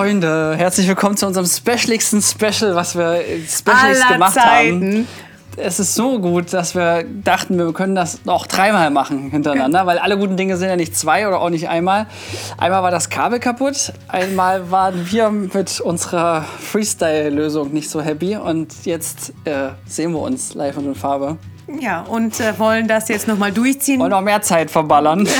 Freunde, herzlich willkommen zu unserem specialigsten Special, was wir Specials Aller gemacht Zeiten. haben. Es ist so gut, dass wir dachten, wir können das auch dreimal machen hintereinander, weil alle guten Dinge sind ja nicht zwei oder auch nicht einmal. Einmal war das Kabel kaputt, einmal waren wir mit unserer Freestyle-Lösung nicht so happy und jetzt äh, sehen wir uns live und in Farbe. Ja, und äh, wollen das jetzt nochmal durchziehen. Wollen noch mehr Zeit verballern.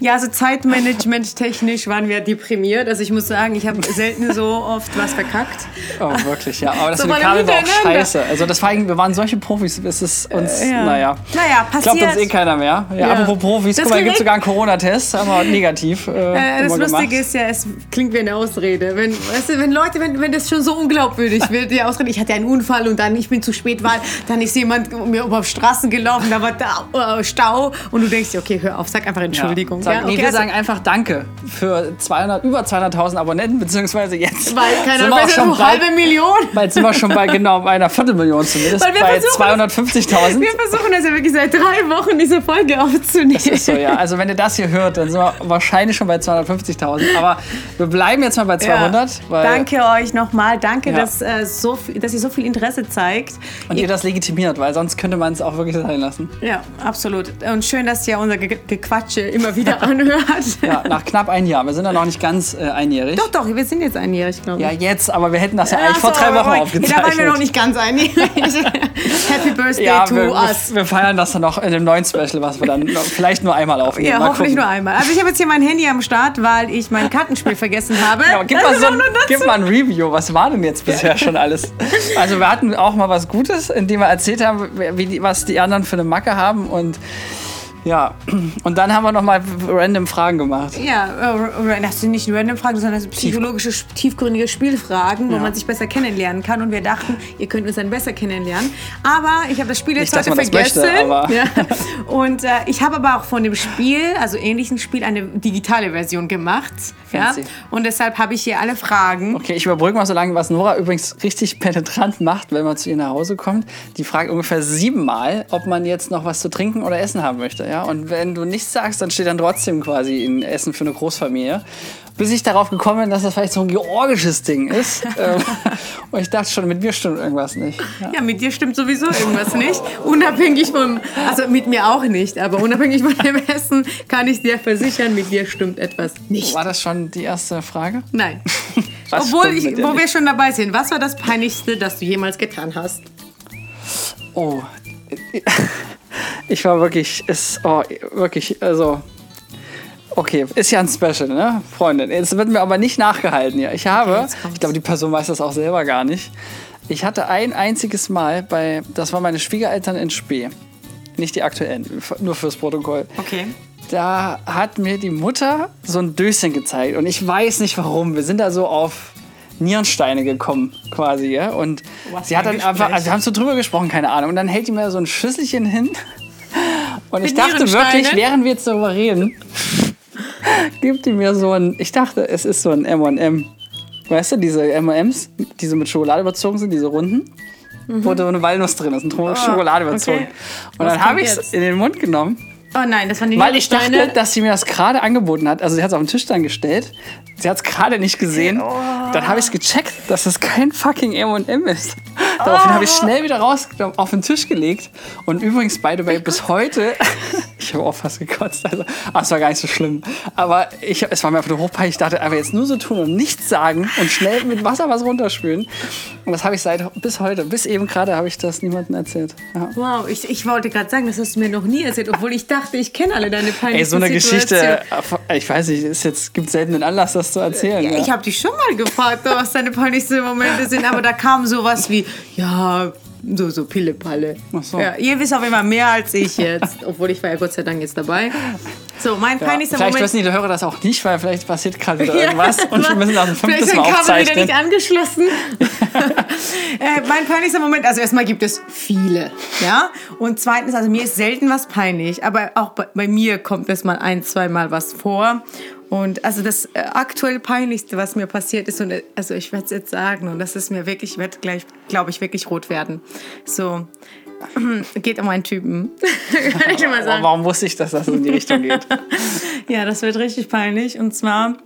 Ja, also Zeitmanagement technisch waren wir deprimiert. Also ich muss sagen, ich habe selten so oft was verkackt. Oh, wirklich, ja. Aber das So mit dem mal Kabel war auch scheiße. Also das war eigentlich, wir waren solche Profis, es ist uns, ja. naja. Naja, Glaubt uns passiert. eh keiner mehr. Ja, Ja. apropos Profis, Das guck mal, hier gibt sogar einen Corona-Test, haben wir negativ. Äh, Äh, das Lustige gemacht. ist ja, es klingt wie eine Ausrede. Wenn, weißt du, wenn Leute, wenn, wenn das schon so unglaubwürdig wird, die Ausrede, ich hatte einen Unfall und dann ich bin zu spät, weil dann ist jemand mir über Straßen gelaufen, da war da, äh, Stau und du denkst dir, okay, hör auf, sag einfach Entschuldigung. Ja. Sag, ja? nee, okay, wir also- sagen einfach Danke für 200, über 200.000 Abonnenten, beziehungsweise jetzt weil, keine sind wir Ahnung, schon eine halbe Million. bald sind wir schon bei genau einer Viertelmillion zumindest, Weil bei versuchen- 250.000. Wir versuchen das ja wirklich seit drei Wochen, diese Folge aufzunehmen. Ist so, ja. Also wenn ihr das hier hört, dann sind wir wahrscheinlich schon bei 250.000. Aber wir bleiben jetzt mal bei 200. Weil, Danke euch nochmal. Danke, Ja. dass, äh, so viel, dass ihr so viel Interesse zeigt. Und ihr das legitimiert, weil sonst könnte man es auch wirklich sein lassen. Ja, absolut. Und schön, dass ihr unser Ge Gequatsche immer wieder anhört. Ja, nach knapp ein Jahr. Wir sind ja noch nicht ganz äh, einjährig. Doch, doch, wir sind jetzt einjährig, glaube ich. Ja, jetzt, aber wir hätten das ja Ach eigentlich vor so, drei Wochen aufgezeichnet. Da waren wir noch nicht ganz einjährig. Happy Birthday ja, to wir, us. wir feiern das dann noch in dem neuen Special, was wir dann vielleicht nur einmal aufnehmen. Ja, Mal hoffentlich gucken. nur einmal. Also ich habe jetzt hier mein Handy am Start, weil ich mein Kartenspiel vergessen habe. Genau, gib, mal so ein, gib mal ein Review. Was war denn jetzt bisher schon alles? Also wir hatten auch mal was Gutes, indem wir erzählt haben, wie die, was die anderen für eine Macke haben und ja, und dann haben wir noch mal random Fragen gemacht. Ja, äh, das sind nicht random Fragen, sondern das psychologische, tiefgründige Spielfragen, wo Ja. man sich besser kennenlernen kann. Und wir dachten, ihr könnt uns dann besser kennenlernen. Aber ich habe das Spiel jetzt Nicht, heute vergessen. möchte, ja. Und äh, ich habe aber auch von dem Spiel, also ähnlichen Spiel, eine digitale Version gemacht. Ja? Fancy. Und deshalb habe ich hier alle Fragen. Okay, ich überbrücke mal so lange, was Nora übrigens richtig penetrant macht, wenn man zu ihr nach Hause kommt. Die fragt ungefähr siebenmal, ob man jetzt noch was zu trinken oder essen haben möchte. Ja? Und wenn du nichts sagst, dann steht dann trotzdem quasi ein Essen für eine Großfamilie. Bis ich darauf gekommen bin, dass das vielleicht so ein georgisches Ding ist. Ähm, Und ich dachte schon, mit mir stimmt irgendwas nicht. Ja. Ja, mit dir stimmt sowieso irgendwas nicht. Unabhängig vom, also mit mir auch nicht, aber unabhängig von dem Essen kann ich dir versichern, mit dir stimmt etwas nicht. War das schon die erste Frage? Nein. Was Obwohl, ich, wo wir nicht? schon dabei sind, was war das Peinlichste, das du jemals getan hast? Oh. Ich war wirklich, ist, oh, wirklich, also. Okay, ist ja ein Special, ne, Freundin? Jetzt wird mir aber nicht nachgehalten hier. Ich habe, kommt's. ich glaube, die Person weiß das auch selber gar nicht. Ich hatte ein einziges Mal bei, das war meine Schwiegereltern in Spee. Nicht die aktuellen, nur fürs Protokoll. Okay. Da hat mir die Mutter so ein Döschen gezeigt und ich weiß nicht warum. Wir sind da so auf Nierensteine gekommen quasi, ja. Und Was sie hat ein dann einfach, Gespräch. also wir haben so drüber gesprochen, keine Ahnung. Und dann hält die mir so ein Schüsselchen hin. Und ich dachte wirklich, während wir jetzt darüber reden, gibt die mir so ein, ich dachte, es ist so ein M&M. Weißt du, diese M&M's, die so mit Schokolade überzogen sind, diese runden, wo da eine Walnuss drin ist, und Schokolade überzogen. Mhm. okay. Und Was dann habe ich es in den Mund genommen Oh nein, das waren die weil ich dachte, dass sie mir das gerade angeboten hat. Also sie hat es auf den Tisch dann gestellt. Sie hat es gerade nicht gesehen. Oh. Dann habe ich es gecheckt, dass es kein fucking M&M ist. Daraufhin habe ich Oh. schnell wieder rausgenommen, auf den Tisch gelegt. Und übrigens, by the way, bis heute... ich habe auch fast gekotzt. Also, aber es war gar nicht so schlimm. Aber ich, es war mir einfach nur hochpeinlich. Ich dachte, aber jetzt nur so tun und nichts sagen und schnell mit Wasser was runterspülen. Und das habe ich seit bis heute, bis eben gerade, habe ich das niemandem erzählt. Ja. Wow, ich, ich wollte gerade sagen, das hast du mir noch nie erzählt, obwohl ich dachte, ich kenne alle deine peinlichen Ey, so eine Geschichte, Situationen. ich weiß nicht, es jetzt gibt selten den Anlass, das zu erzählen. Ja, ich habe dich schon mal gefragt, was deine peinlichsten Momente sind, aber da kam sowas wie, ja, so, so Pille-Palle. Ach so. Ja, ihr wisst auf jeden Fall mehr als ich jetzt, obwohl ich war ja Gott sei Dank jetzt dabei. So, mein Ja, peinlichster vielleicht Moment... wissen die Hörer das auch nicht, weil vielleicht passiert gerade wieder Ja, irgendwas und wir müssen das ein Vielleicht fünftes Mal ein Kabel wieder aufzeichnen. nicht angeschlossen. äh, mein peinlichster Moment, also erstmal gibt es viele, ja. Und zweitens, also mir ist selten was peinlich, aber auch bei, bei mir kommt es mal ein, zweimal was vor. Und also das äh, aktuell peinlichste, was mir passiert ist, und äh, also ich werde es jetzt sagen, und das ist mir wirklich, ich werde gleich, glaube ich, wirklich rot werden. So, geht um einen Typen. Kann ich mal sagen. warum wusste ich, dass das in die Richtung geht? Ja, das wird richtig peinlich. Und zwar,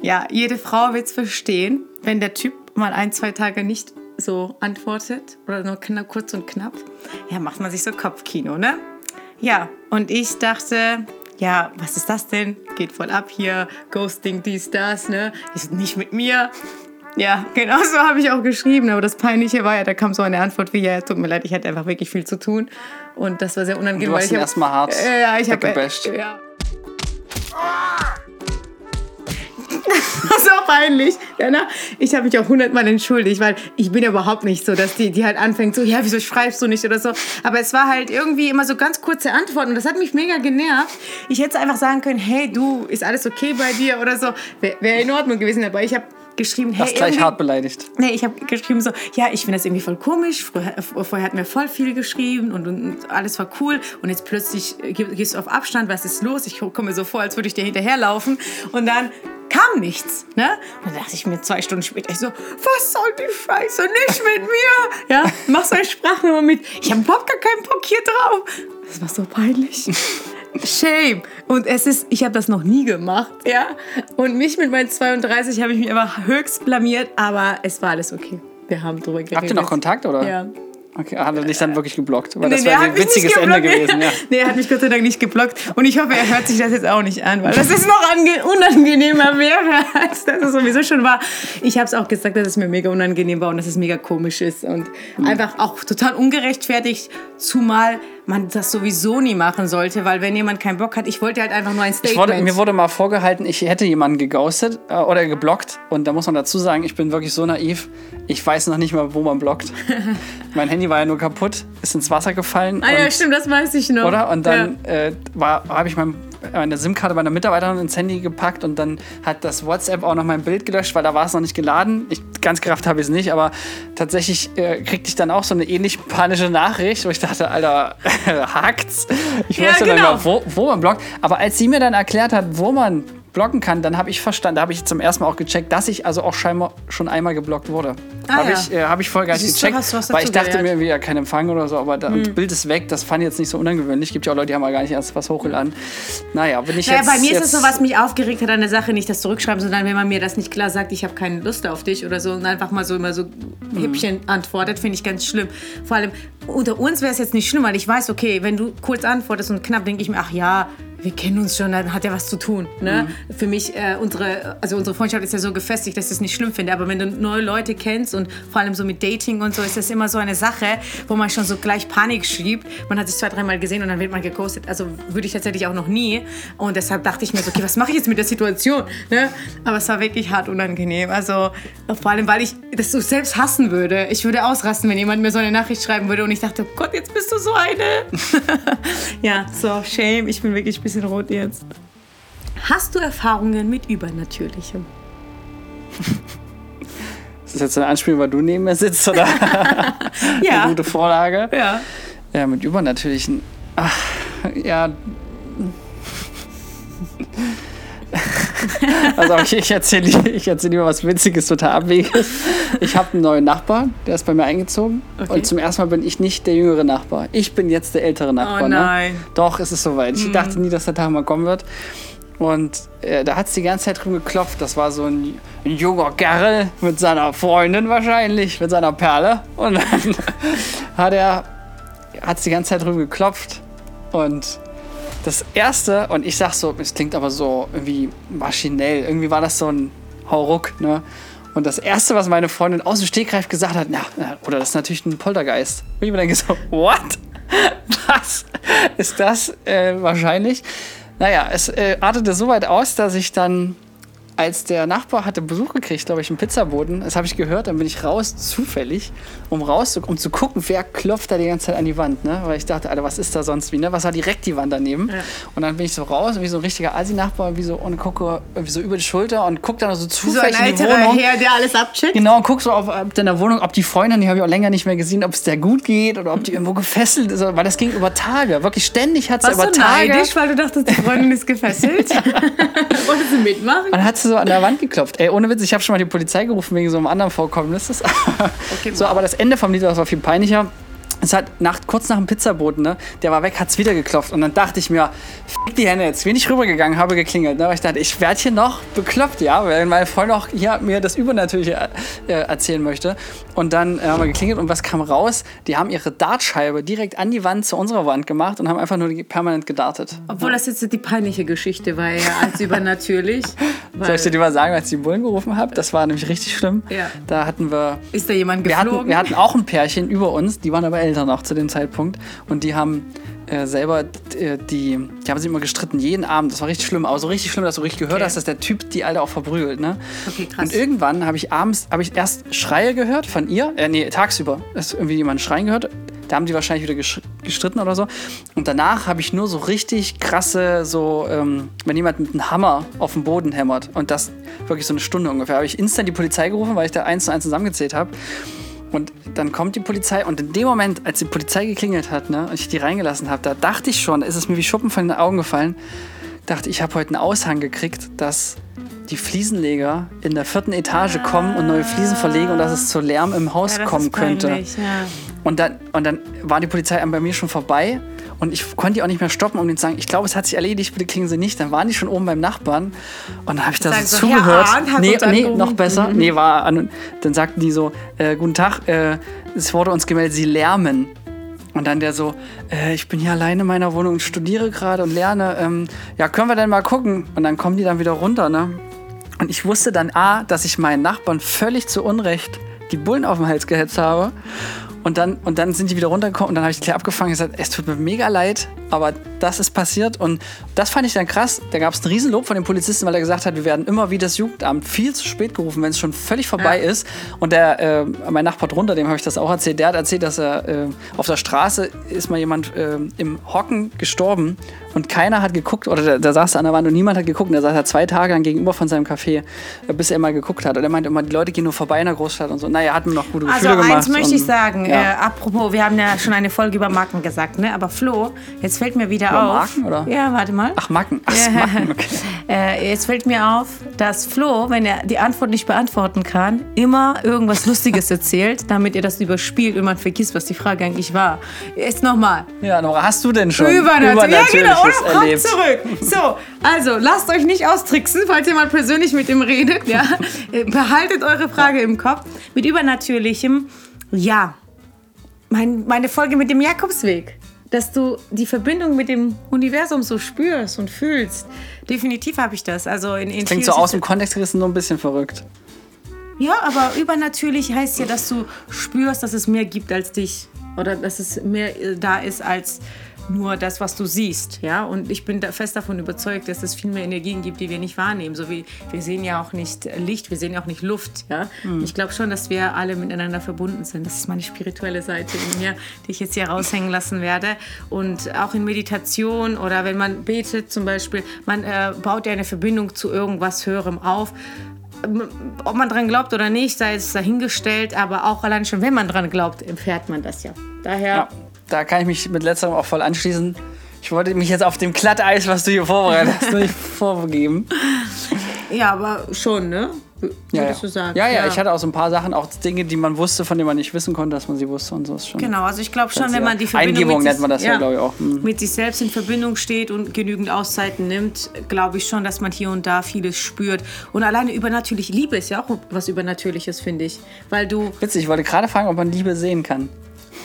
Ja, jede Frau wird es verstehen, wenn der Typ mal ein, zwei Tage nicht so antwortet oder nur kurz und knapp. Ja, macht man sich so Kopfkino, ne? Ja, und ich dachte, ja, was ist das denn? Geht voll ab hier, Ghosting, dies, das, ne? Ist nicht mit mir. Ja, genau so habe ich auch geschrieben. Aber das Peinliche war ja, da kam so eine Antwort wie, ja, tut mir leid, ich hatte einfach wirklich viel zu tun. Und das war sehr unangenehm. Du hast ich ihn erstmal hart Äh, ja, ich habe äh, ja. Das ist auch peinlich. Ja, na, ich habe mich auch hundertmal entschuldigt, weil ich bin ja überhaupt nicht so, dass die, die halt anfängt so, ja, wieso schreibst du nicht oder so. Aber es war halt irgendwie immer so ganz kurze Antworten und das hat mich mega genervt. Ich hätte einfach sagen können, hey, du, ist alles okay bei dir oder so. Wäre wär in Ordnung gewesen, aber ich habe geschrieben, hey, Hast gleich hart beleidigt. Nee, ich habe geschrieben so, ja, ich finde das irgendwie voll komisch. Früher, äh, vorher hatten wir voll viel geschrieben und, und alles war cool. Und jetzt plötzlich äh, ge- gehst du auf Abstand, was ist los? Ich komme mir so vor, als würde ich dir hinterherlaufen. Und dann kam nichts. Ne? Und dann dachte ich mir zwei Stunden später, ich so, was soll die Scheiße? Nicht mit mir. Ja, mach so eine Sprachnummer mit. Ich habe überhaupt gar keinen Bock hier drauf. Das war so peinlich. Shame. Und es ist, ich habe das noch nie gemacht, ja. Und mich mit meinen 32 habe ich mich aber höchst blamiert, aber es war alles okay. Wir haben drüber geredet. Habt ihr noch Kontakt oder? Ja. Okay, hat er dich dann wirklich geblockt? Weil das Nee, der wäre ein witziges Ende gewesen. Ja. Nee, er hat mich Gott sei Dank nicht geblockt. Und ich hoffe, er hört sich das jetzt auch nicht an, weil das ist noch ange unangenehmer wäre, als das es sowieso schon war. Ich habe es auch gesagt, dass es mir mega unangenehm war und dass es mega komisch ist. Und Mhm. einfach auch total ungerechtfertigt, zumal man das sowieso nie machen sollte, weil wenn jemand keinen Bock hat, ich wollte halt einfach nur ein Statement. wurde, mir wurde mal vorgehalten, ich hätte jemanden geghostet äh, oder geblockt. Und da muss man dazu sagen, ich bin wirklich so naiv. Ich weiß noch nicht mal, wo man blockt. mein Handy war ja nur kaputt, ist ins Wasser gefallen. ah ja, stimmt, das weiß ich noch. Oder? Und dann äh, habe ich mein, meine SIM-Karte meiner Mitarbeiterin ins Handy gepackt und dann hat das WhatsApp auch noch mein Bild gelöscht, weil da war es noch nicht geladen. Ich, ganz gerafft habe ich es nicht, aber tatsächlich äh, kriegte ich dann auch so eine ähnlich panische Nachricht, wo ich dachte, Alter, hakt's? Ich Ja, wusste genau. dann mal, wo, wo man blockt. Aber als sie mir dann erklärt hat, wo man blocken kann, dann habe ich verstanden, da habe ich zum ersten Mal auch gecheckt, dass ich also auch scheinbar schon einmal geblockt wurde. Ah, habe ja. ich, äh, hab ich voll gar nicht gecheckt, du weil ich dachte dazugelernt. mir, wieder kein Empfang oder so, aber da, Hm. das Bild ist weg, das fand ich jetzt nicht so ungewöhnlich. Gibt ja auch Leute, die haben ja gar nicht erst was hochgeladen. Naja, bin ich Naja, jetzt... bei mir ist jetzt, es so, was mich aufgeregt hat an der Sache, nicht das Zurückschreiben, sondern wenn man mir das nicht klar sagt, ich habe keine Lust auf dich oder so und einfach mal so immer so Häppchen antwortet, finde ich ganz schlimm. Vor allem unter uns wäre es jetzt nicht schlimm, weil ich weiß, okay, wenn du kurz antwortest und knapp, denke ich mir, ach ja, wir kennen uns schon, dann hat er was zu tun. Ne? Für mich, äh, unsere, also unsere Freundschaft ist ja so gefestigt, dass ich es nicht schlimm finde. Aber wenn du neue Leute kennst und vor allem so mit Dating und so, ist das immer so eine Sache, wo man schon so gleich Panik schiebt. Man hat sich zwei, dreimal gesehen und dann wird man geghostet. Also würde ich tatsächlich auch noch nie. Und deshalb dachte ich mir so, okay, was mache ich jetzt mit der Situation? Ne? Aber es war wirklich hart unangenehm. Also vor allem, weil ich das so selbst hassen würde. Ich würde ausrasten, wenn jemand mir so eine Nachricht schreiben würde und ich dachte, oh Gott, jetzt bist du so eine. ja, so, shame. Ich bin wirklich bisschen rot jetzt. Hast du Erfahrungen mit Übernatürlichem? Ist das jetzt eine Anspielung, weil du neben mir sitzt oder eine Ja. gute Vorlage? Ja. Ja, mit übernatürlichen... Ach, ja... Also okay, ich erzähle ich erzähl lieber was Witziges, total Abwegiges. Ich habe einen neuen Nachbar, der ist bei mir eingezogen. Okay. Und zum ersten Mal bin ich nicht der jüngere Nachbar. Ich bin jetzt der ältere Nachbar. Oh nein. Ne? Doch, es ist soweit. Ich dachte nie, dass der Tag mal kommen wird. Und äh, da hat es die ganze Zeit drum geklopft. Das war so ein, ein junger Kerl mit seiner Freundin wahrscheinlich, mit seiner Perle. Und dann hat er hat es die ganze Zeit drum geklopft. Und das erste, und ich sag so, es klingt aber so irgendwie maschinell, irgendwie war das so ein Hauruck, ne? Und das erste, was meine Freundin aus dem Stegreif gesagt hat, na, na, oder das ist natürlich ein Poltergeist. Und ich mir denke so, what? Was ist das äh, wahrscheinlich? Naja, es äh, artete so weit aus, dass ich dann, als der Nachbar hatte Besuch gekriegt, glaube ich, einen Pizzaboten, das habe ich gehört, dann bin ich raus, zufällig, um raus, um zu gucken, wer klopft da die ganze Zeit an die Wand, ne? Weil ich dachte, Alter, was ist da sonst wie, ne? Was war direkt die Wand daneben? Und dann bin ich so raus, wie so ein richtiger Asi-Nachbar, wie so, und gucke so über die Schulter und gucke dann so So ein zufällig in die Wohnung. Herr, der alles abcheckt. Genau, und guck so auf, ob in der Wohnung, ob die Freundin, die habe ich auch länger nicht mehr gesehen, ob es der gut geht oder ob die irgendwo gefesselt ist. Weil das ging über Tage. Wirklich ständig hat sie Warst über du Tage. neidisch, weil du dachtest, die Freundin ist gefesselt? Wolltest du mitmachen? Und hat so an der Wand geklopft. Ey, ohne Witz, ich habe schon mal die Polizei gerufen wegen so einem anderen Vorkommnis. so, wow. aber das Ende vom Lied war viel peinlicher. Es hat nach, kurz nach dem Pizzaboten, ne, der war weg, hat es wieder geklopft. Und dann dachte ich mir, f die Hände, jetzt bin ich rübergegangen, habe geklingelt. Ne, weil ich dachte, ich werde hier noch bekloppt, ja, weil meine Freundin auch hier mir das Übernatürliche äh, erzählen möchte. Und dann äh, haben wir geklingelt und was kam raus? Die haben ihre Dartscheibe direkt an die Wand zu unserer Wand gemacht und haben einfach nur permanent gedartet. Obwohl das jetzt die peinliche Geschichte war, ja, als übernatürlich. Soll ich dir die mal sagen, als ich die Bullen gerufen habe? Das war nämlich richtig schlimm. Ja. Da hatten wir. Ist da jemand Wir geflogen? hatten, wir hatten auch ein Pärchen über uns, die waren aber älter noch zu dem Zeitpunkt. Und die haben äh, selber, äh, die, die haben sich immer gestritten, jeden Abend. Das war richtig schlimm, aber so richtig schlimm, dass du richtig gehört Okay. hast, dass der Typ die Alte auch verprügelt. Ne? Okay, krass. Und irgendwann habe ich abends, habe ich erst Schreie gehört von ihr, äh, nee, tagsüber, ist irgendwie jemand schreien gehört. Da haben die wahrscheinlich wieder gestritten oder so. Und danach habe ich nur so richtig krasse, so, ähm, wenn jemand mit einem Hammer auf den Boden hämmert. Und das wirklich so eine Stunde ungefähr. Habe ich instant die Polizei gerufen, weil ich da eins zu eins zusammengezählt habe. Und dann kommt die Polizei und in dem Moment, als die Polizei geklingelt hat ne, und ich die reingelassen habe, da dachte ich schon, ist es mir wie Schuppen von den Augen gefallen, dachte ich, habe heute einen Aushang gekriegt, dass die Fliesenleger in der vierten Etage kommen und neue Fliesen verlegen und dass es zu Lärm im Haus ja, kommen ist könnte. peinlich, Ja. Und dann, und dann war die Polizei bei mir schon vorbei und ich konnte die auch nicht mehr stoppen, um denen zu sagen, ich glaube, es hat sich erledigt, bitte klingen Sie nicht. Dann waren die schon oben beim Nachbarn und dann habe ich da so so, zugehört. Hat nee, nee, angerufen. noch besser. Nee, war an, dann sagten die so, äh, guten Tag, äh, es wurde uns gemeldet, Sie lärmen. Und dann der so, äh, ich bin hier alleine in meiner Wohnung und studiere gerade und lerne. Ähm, ja, können wir denn mal gucken? Und dann kommen die dann wieder runter, ne? Und ich wusste dann A, dass ich meinen Nachbarn völlig zu Unrecht die Bullen auf den Hals gehetzt habe. Und dann, und dann sind die wieder runtergekommen und dann habe ich die Claire abgefangen und gesagt, es tut mir mega leid, aber das ist passiert. Und das fand ich dann krass. Da gab es ein Riesenlob von den Polizisten, weil er gesagt hat, wir werden immer wie das Jugendamt viel zu spät gerufen, wenn es schon völlig vorbei Ja. ist. Und der, äh, mein Nachbar drunter, dem habe ich das auch erzählt, der hat erzählt, dass er äh, auf der Straße ist mal jemand äh, im Hocken gestorben und keiner hat geguckt, oder da, da saß er an der Wand und niemand hat geguckt. Und da saß er zwei Tage lang gegenüber von seinem Café, äh, bis er mal geguckt hat. Und er meinte immer, die Leute gehen nur vorbei in der Großstadt und so. Naja, hat mir noch gute Also Gefühle gemacht. eins möchte ich und, sagen, ja. äh, apropos, wir haben ja schon eine Folge über Marken gesagt, ne? Aber Flo, jetzt fällt mir wieder Über auf. Marken, oder? Ja, warte mal. Ach, Macken. Ach, Ja. Macken, okay. Äh, jetzt fällt mir auf, dass Flo, wenn er die Antwort nicht beantworten kann, immer irgendwas Lustiges erzählt, damit er das überspielt und man vergisst, was die Frage eigentlich war. Jetzt nochmal. Ja, Nora, hast du denn schon Übernatürlich. Ja, genau. Übernatürliches Oder kommt zurück. So, also lasst euch nicht austricksen, falls ihr mal persönlich mit ihm redet. Ja. Behaltet eure Frage im Kopf. Mit Übernatürlichem, ja. Mein, meine Folge mit dem Jakobsweg. Dass du die Verbindung mit dem Universum so spürst und fühlst. Definitiv habe ich das. Also in, in Klingt so aus dem Kontext gerissen so ein bisschen verrückt. ja, aber übernatürlich heißt ja, dass du spürst, dass es mehr gibt als dich. Oder dass es mehr äh, da ist als nur das, was du siehst. Ja? Und ich bin da fest davon überzeugt, dass es viel mehr Energien gibt, die wir nicht wahrnehmen. So wie wir sehen ja auch nicht Licht, wir sehen ja auch nicht Luft. Ja? Ich glaube schon, dass wir alle miteinander verbunden sind. Das ist meine spirituelle Seite in mir, die ich jetzt hier raushängen lassen werde. Und auch in Meditation oder wenn man betet zum Beispiel, man äh, baut ja eine Verbindung zu irgendwas Höherem auf ob man dran glaubt oder nicht, sei es dahingestellt, aber auch allein schon, wenn man dran glaubt, erfährt man das ja. Daher, Ja, da kann ich mich mit letzterem auch voll anschließen. Ich wollte mich jetzt auf dem Glatteis, was du hier vorbereitet hast, nicht vorgeben. ja, aber schon, ne? Ja, Würdest ja. du sagen? ja, ja, ich hatte auch so ein paar Sachen, auch Dinge, die man wusste, von denen man nicht wissen konnte, dass man sie wusste und so ist schon. Genau, also ich glaube schon, wenn ja. man die Verbindung Eingebung mit nennt man das ja, glaube ich, auch. Mhm. mit sich selbst in Verbindung steht und genügend Auszeiten nimmt, glaube ich schon, dass man hier und da vieles spürt. Und alleine übernatürlich Liebe ist ja auch was Übernatürliches, finde ich. Weil du Witzig, ich wollte gerade fragen, ob man Liebe sehen kann.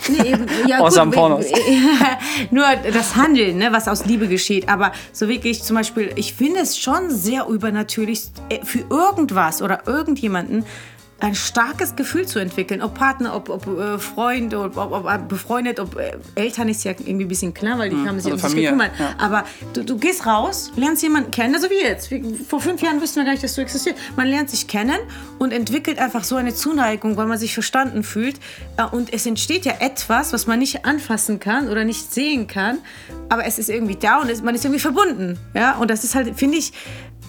Nee, eben, ja, Außer gut, Pornos. Nur das Handeln, ne, was aus Liebe geschieht. Aber so wirklich zum Beispiel, ich finde es schon sehr übernatürlich, äh, für irgendwas oder irgendjemanden ein starkes Gefühl zu entwickeln. Ob Partner, ob, ob äh, Freund, ob, ob, ob befreundet, ob äh, Eltern ist ja irgendwie ein bisschen klar, weil die haben sich also um Familie, gekümmert. ja. Aber du, du gehst raus, lernst jemanden kennen, so wie jetzt. Vor fünf Jahren wussten wir gar nicht, dass du existierst. Man lernt sich kennen und entwickelt einfach so eine Zuneigung, weil man sich verstanden fühlt. Äh, Und es entsteht ja etwas, was man nicht anfassen kann oder nicht sehen kann, aber es ist irgendwie da und es, man ist irgendwie verbunden. Ja? Und das ist halt, finde ich,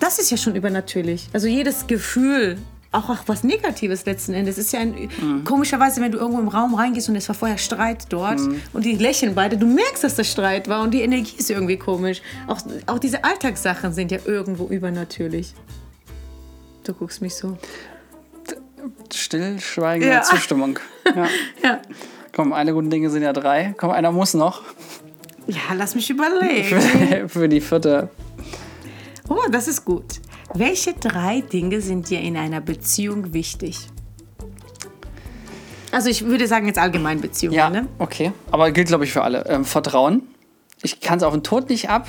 das ist ja schon übernatürlich. Also jedes Gefühl. Auch, auch was Negatives letzten Endes. Es ist ja ein, komischerweise, wenn du irgendwo im Raum reingehst und es war vorher Streit dort und die lächeln beide, du merkst, dass das Streit war und die Energie ist irgendwie komisch. Auch, auch diese Alltagssachen sind ja irgendwo übernatürlich. Du guckst mich so. Stillschweigende Ja. Zustimmung. Ja. Ja. Komm, eine gute Dinge sind ja drei. Komm, einer muss noch. Ja, lass mich überlegen. Für, für die vierte. Oh, das ist gut. Welche drei Dinge sind dir in einer Beziehung wichtig? Also ich würde sagen jetzt allgemein Beziehungen, Ja, ne? okay. Aber gilt, glaube ich, für alle. Ähm, Vertrauen. Ich kann es auf den Tod nicht ab.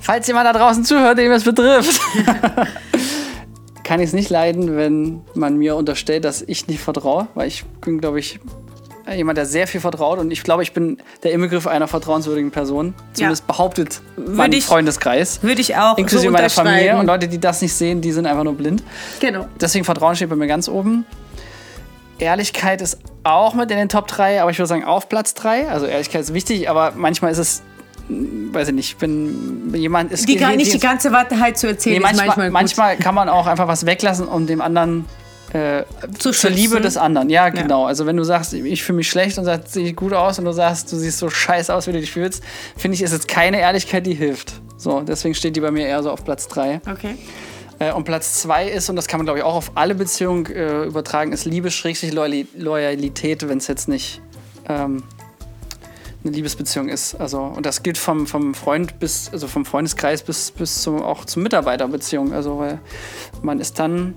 Falls jemand da draußen zuhört, dem es betrifft. kann ich es nicht leiden, wenn man mir unterstellt, dass ich nicht vertraue. Weil ich bin, glaube ich, jemand, der sehr viel vertraut. Und ich glaube, ich bin der Inbegriff einer vertrauenswürdigen Person. Zumindest behauptet mein ich- Freundeskreis. Würde ich auch Inklusive so meiner Familie. Und Leute, die das nicht sehen, die sind einfach nur blind. Genau. Deswegen Vertrauen steht bei mir ganz oben. Ehrlichkeit ist auch mit in den Top 3, aber ich würde sagen auf Platz 3. Also Ehrlichkeit ist wichtig, aber manchmal ist es, weiß ich nicht, ich bin jemand ist Die, gar nicht die ganze Wahrheit zu erzählen, nee, manchmal, manchmal, manchmal, kann man auch einfach was weglassen, um dem anderen äh, Zu zur Liebe des anderen. Ja, genau. Also wenn du sagst, ich fühle mich schlecht und sagst, sehe ich gut aus und du sagst, du siehst so scheiße aus, wie du dich fühlst, finde ich, ist jetzt keine Ehrlichkeit, die hilft. So, deswegen steht die bei mir eher so auf Platz 3. Okay. Äh, und Platz zwei ist, und das kann man glaube ich auch auf alle Beziehungen äh, übertragen, ist Liebe, Schrägstrich, Loyali- Loyalität, wenn es jetzt nicht ähm, eine Liebesbeziehung ist. Also, und das gilt vom, vom Freund bis, also vom Freundeskreis bis, bis zum, auch zur Mitarbeiterbeziehung. Also, weil man ist dann.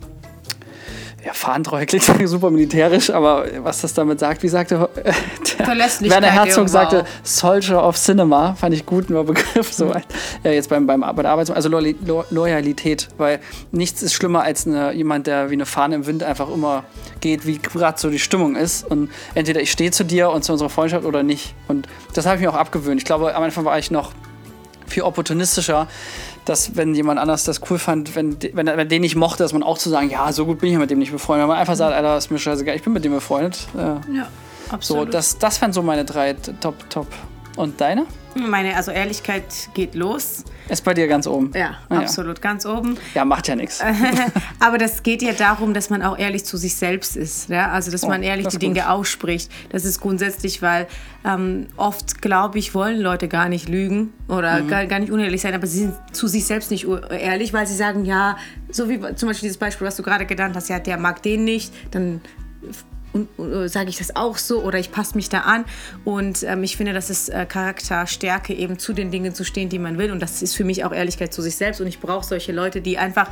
Ja, Fahnentreu klingt super militärisch, aber was das damit sagt, wie sagte äh, der Werner Herzog irgendwo sagte. Soldier of Cinema, fand ich gut, nur Begriff, so äh, jetzt beim, beim, Arbeit, also Lo Loyalität, weil nichts ist schlimmer als eine, jemand, der wie eine Fahne im Wind einfach immer geht, wie gerade so die Stimmung ist und entweder ich stehe zu dir und zu unserer Freundschaft oder nicht und das habe ich mir auch abgewöhnt. Ich glaube, am Anfang war ich noch viel opportunistischer, dass wenn jemand anders das cool fand, wenn, wenn, wenn den ich mochte, dass man auch zu sagen, ja, so gut bin ich mit dem nicht befreundet. Wenn man einfach sagt, Alter, ist mir scheißegal, ich bin mit dem befreundet. Äh, Ja, so, absolut. das, das wären so meine drei t- Top, Top. Und deine? Meine, also Ehrlichkeit geht los. Ist bei dir ganz oben. Ja, Ah, ja. absolut, ganz oben. Ja, macht ja nichts. Aber das geht ja darum, dass man auch ehrlich zu sich selbst ist. Ja? Also, dass man ehrlich Oh, das die Dinge gut. ausspricht. Das ist grundsätzlich, weil ähm, oft, glaube ich, wollen Leute gar nicht lügen oder Mhm. gar, gar nicht unehrlich sein, aber sie sind zu sich selbst nicht ehrlich, weil sie sagen, ja, so wie zum Beispiel dieses Beispiel, was du gerade genannt hast, ja, der mag den nicht, dann sage ich das auch so oder ich passe mich da an. Und ähm, ich finde, das ist äh, Charakterstärke, eben zu den Dingen zu stehen, die man will. Und das ist für mich auch Ehrlichkeit zu sich selbst. Und ich brauche solche Leute, die einfach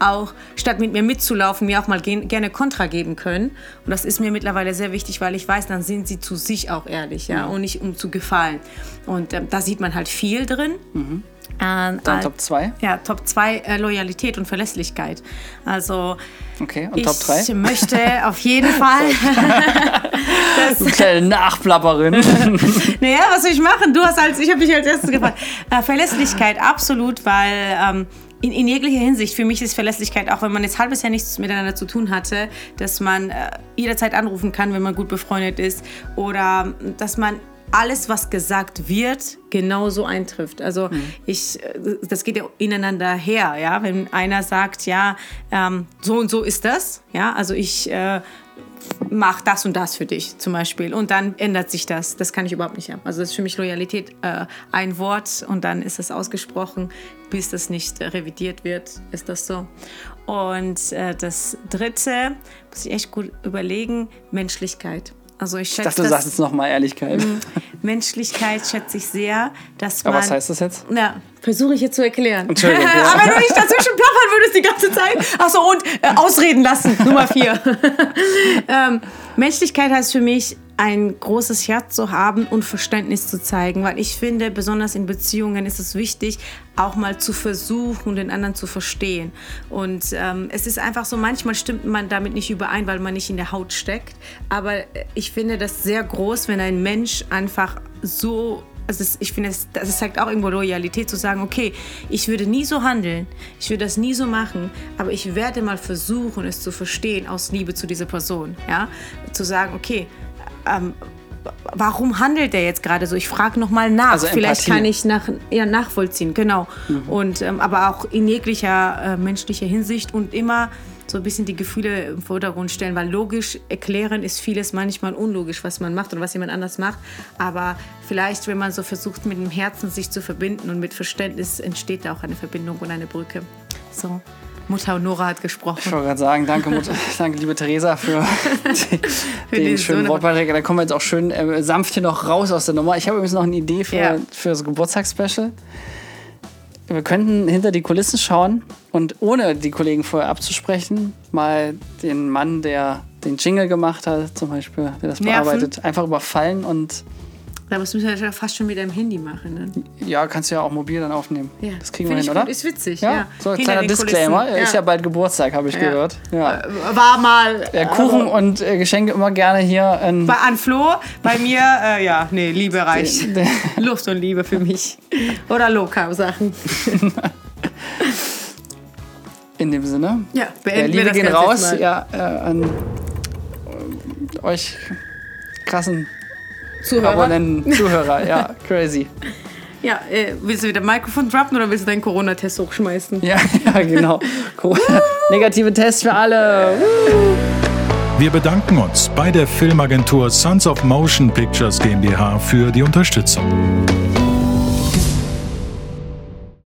auch, statt mit mir mitzulaufen, mir auch mal gen- gerne Kontra geben können. Und das ist mir mittlerweile sehr wichtig, weil ich weiß, dann sind sie zu sich auch ehrlich, ja, und nicht um zu gefallen. Und ähm, da sieht man halt viel drin. Ähm, Dann äh, Top 2. ja, Top 2 äh, Loyalität und Verlässlichkeit. Also Okay. Und ich Top 3? möchte auf jeden Fall Du kleine Nachplapperin. Naja, was soll ich machen? Du hast als, ich habe dich als erstes gefragt. Äh, Verlässlichkeit, absolut, weil ähm, in, in jeglicher Hinsicht, für mich ist Verlässlichkeit, auch wenn man jetzt halbes Jahr nichts miteinander zu tun hatte, dass man äh, jederzeit anrufen kann, wenn man gut befreundet ist oder dass man alles, was gesagt wird, genauso eintrifft. Also ich, äh, das geht ja ineinander her, ja. Wenn einer sagt, ja, ähm, so und so ist das, ja, also ich äh, mach das und das für dich zum Beispiel und dann ändert sich das. Das kann ich überhaupt nicht haben. Also das ist für mich Loyalität äh, ein Wort und dann ist das ausgesprochen, bis das nicht revidiert wird, ist das so. Und äh, das Dritte, muss ich echt gut überlegen, Menschlichkeit. Also ich Ich schätze dachte, du sagst das, jetzt nochmal Ehrlichkeit. Menschlichkeit schätze ich sehr, dass man... Aber was heißt das jetzt? Na, versuche ich jetzt zu erklären. Entschuldigung, ja. Aber wenn du nicht dazwischen plappern würdest die ganze Zeit. Achso, und äh, ausreden lassen, Nummer vier. ähm, Menschlichkeit heißt für mich, ein großes Herz zu haben und Verständnis zu zeigen, weil ich finde, besonders in Beziehungen ist es wichtig, auch mal zu versuchen, den anderen zu verstehen. Und ähm, es ist einfach so, manchmal stimmt man damit nicht überein, weil man nicht in der Haut steckt. Aber äh, ich finde das sehr groß, wenn ein Mensch einfach so also ich finde, es, das zeigt auch irgendwo Loyalität zu sagen, okay, ich würde nie so handeln, ich würde das nie so machen, aber ich werde mal versuchen, es zu verstehen aus Liebe zu dieser Person, ja, zu sagen, okay, ähm, warum handelt er jetzt gerade so? Ich frage noch mal nach. Also Vielleicht kann ich nach, ja, nachvollziehen, genau. Und ähm, aber auch in jeglicher äh, menschlicher Hinsicht und immer so ein bisschen die Gefühle im Vordergrund stellen, weil logisch erklären ist vieles manchmal unlogisch, was man macht oder was jemand anders macht. Aber vielleicht, wenn man so versucht, mit dem Herzen sich zu verbinden und mit Verständnis, entsteht da auch eine Verbindung und eine Brücke. So. Mutter Nora hat Ich gesprochen. wollte gerade sagen, danke, Mutter, danke liebe Theresa für, die, den die schönen Wortbeitrag. Da kommen wir jetzt auch schön äh, sanft hier noch raus aus der Nummer. Ich habe übrigens noch eine Idee für, Ja. für das Geburtstagsspecial. Wir könnten hinter die Kulissen schauen und ohne die Kollegen vorher abzusprechen, mal den Mann, der den Jingle gemacht hat, zum Beispiel, der das Nerven. bearbeitet, einfach überfallen und Da müssen wir ja fast schon mit deinem Handy machen. Ne? ja, kannst du ja auch mobil dann aufnehmen. Ja. Das kriegen wir Find hin, ich oder? Gut. Ist witzig, ja, ja. so ein Hinter kleiner Disclaimer. Kulissen, Ist ja bald Geburtstag, habe ich Ja. gehört. Ja. Äh, War mal Ja, Kuchen und äh, Geschenke immer gerne hier. In, bei an Flo, bei mir, äh, ja, nee, Liebe reicht. Lust und Liebe für mich. Oder Low-Carb-Sachen. in dem Sinne. Ja, Ja, beenden Liebe wir das gehen raus jetzt mal. ja, äh, an äh, euch krassen Zuhörer. Abonnenten, Zuhörer. Ja, crazy. Ja, äh, willst du wieder Mikrofon droppen oder willst du deinen Corona-Test hochschmeißen? Ja, ja genau. Corona- Negative Tests für alle. Wir bedanken uns bei der Filmagentur Sons of Motion Pictures GmbH für die Unterstützung.